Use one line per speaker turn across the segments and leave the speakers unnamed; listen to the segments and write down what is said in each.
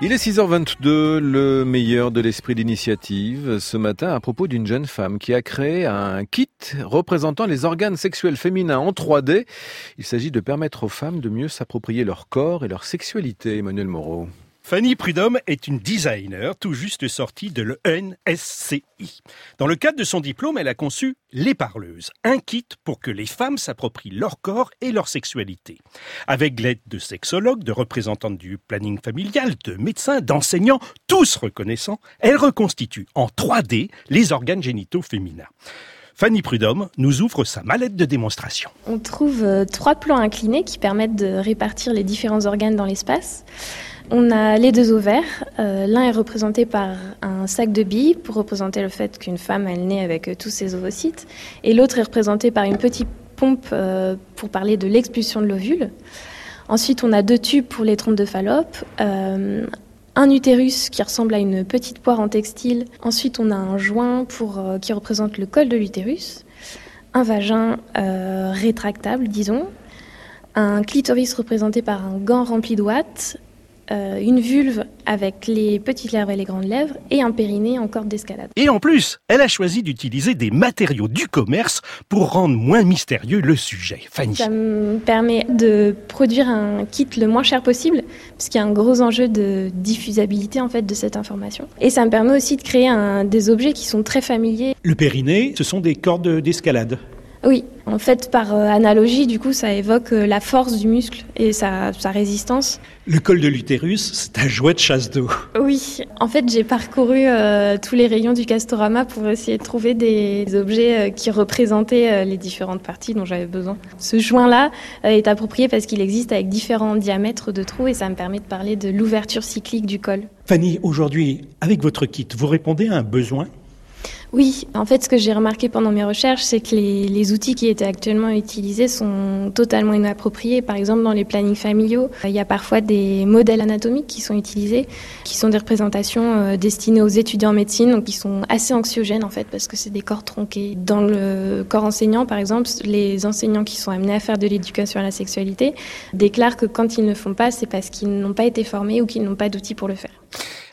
Il est 6h22, le meilleur de l'esprit d'initiative, ce matin à propos d'une jeune femme qui a créé un kit représentant les organes sexuels féminins en 3D. Il s'agit de permettre aux femmes de mieux s'approprier leur corps et leur sexualité, Emmanuel Moreau.
Fanny Prudhomme est une designer tout juste sortie de l'ENSCI. Dans le cadre de son diplôme, elle a conçu Les Parleuses, un kit pour que les femmes s'approprient leur corps et leur sexualité. Avec l'aide de sexologues, de représentantes du planning familial, de médecins, d'enseignants, tous reconnaissants, elle reconstitue en 3D les organes génitaux féminins. Fanny Prudhomme nous ouvre sa mallette de démonstration.
On trouve euh, trois plans inclinés qui permettent de répartir les différents organes dans l'espace. On a les deux ovaires. Euh, l'un est représenté par un sac de billes pour représenter le fait qu'une femme elle naît avec euh, tous ses ovocytes, et l'autre est représenté par une petite pompe euh, pour parler de l'expulsion de l'ovule. Ensuite, on a deux tubes pour les trompes de Fallope, un utérus qui ressemble à une petite poire en textile. Ensuite, on a un joint qui représente le col de l'utérus, un vagin rétractable, disons, un clitoris représenté par un gant rempli de euh, une vulve avec les petites lèvres et les grandes lèvres et un périnée en corde d'escalade.
Et en plus, elle a choisi d'utiliser des matériaux du commerce pour rendre moins mystérieux le sujet. Fanny.
Ça me permet de produire un kit le moins cher possible, parce qu'il y a un gros enjeu de diffusabilité en fait de cette information. Et ça me permet aussi de créer un, des objets qui sont très familiers.
Le périnée, ce sont des cordes d'escalade.
Oui, en fait, par euh, analogie, du coup, ça évoque euh, la force du muscle et sa, résistance.
Le col de l'utérus, c'est un jouet de chasse d'eau.
Oui, en fait, j'ai parcouru euh, tous les rayons du Castorama pour essayer de trouver des objets qui représentaient les différentes parties dont j'avais besoin. Ce joint-là est approprié parce qu'il existe avec différents diamètres de trous et ça me permet de parler de l'ouverture cyclique du col.
Fanny, aujourd'hui, avec votre kit, vous répondez à un besoin
oui, en fait, ce que j'ai remarqué pendant mes recherches, c'est que les, outils qui étaient actuellement utilisés sont totalement inappropriés. Par exemple, dans les plannings familiaux, il y a parfois des modèles anatomiques qui sont utilisés, qui sont des représentations euh, destinées aux étudiants en médecine, donc qui sont assez anxiogènes en fait, parce que c'est des corps tronqués. Dans le corps enseignant, par exemple, les enseignants qui sont amenés à faire de l'éducation à la sexualité déclarent que quand ils ne font pas, c'est parce qu'ils n'ont pas été formés ou qu'ils n'ont pas d'outils pour le faire.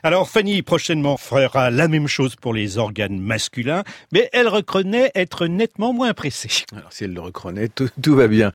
Alors Fanny prochainement fera la même chose pour les organes masculins, mais elle reconnaît être nettement moins pressée.
Alors si elle le reconnaît, tout va bien.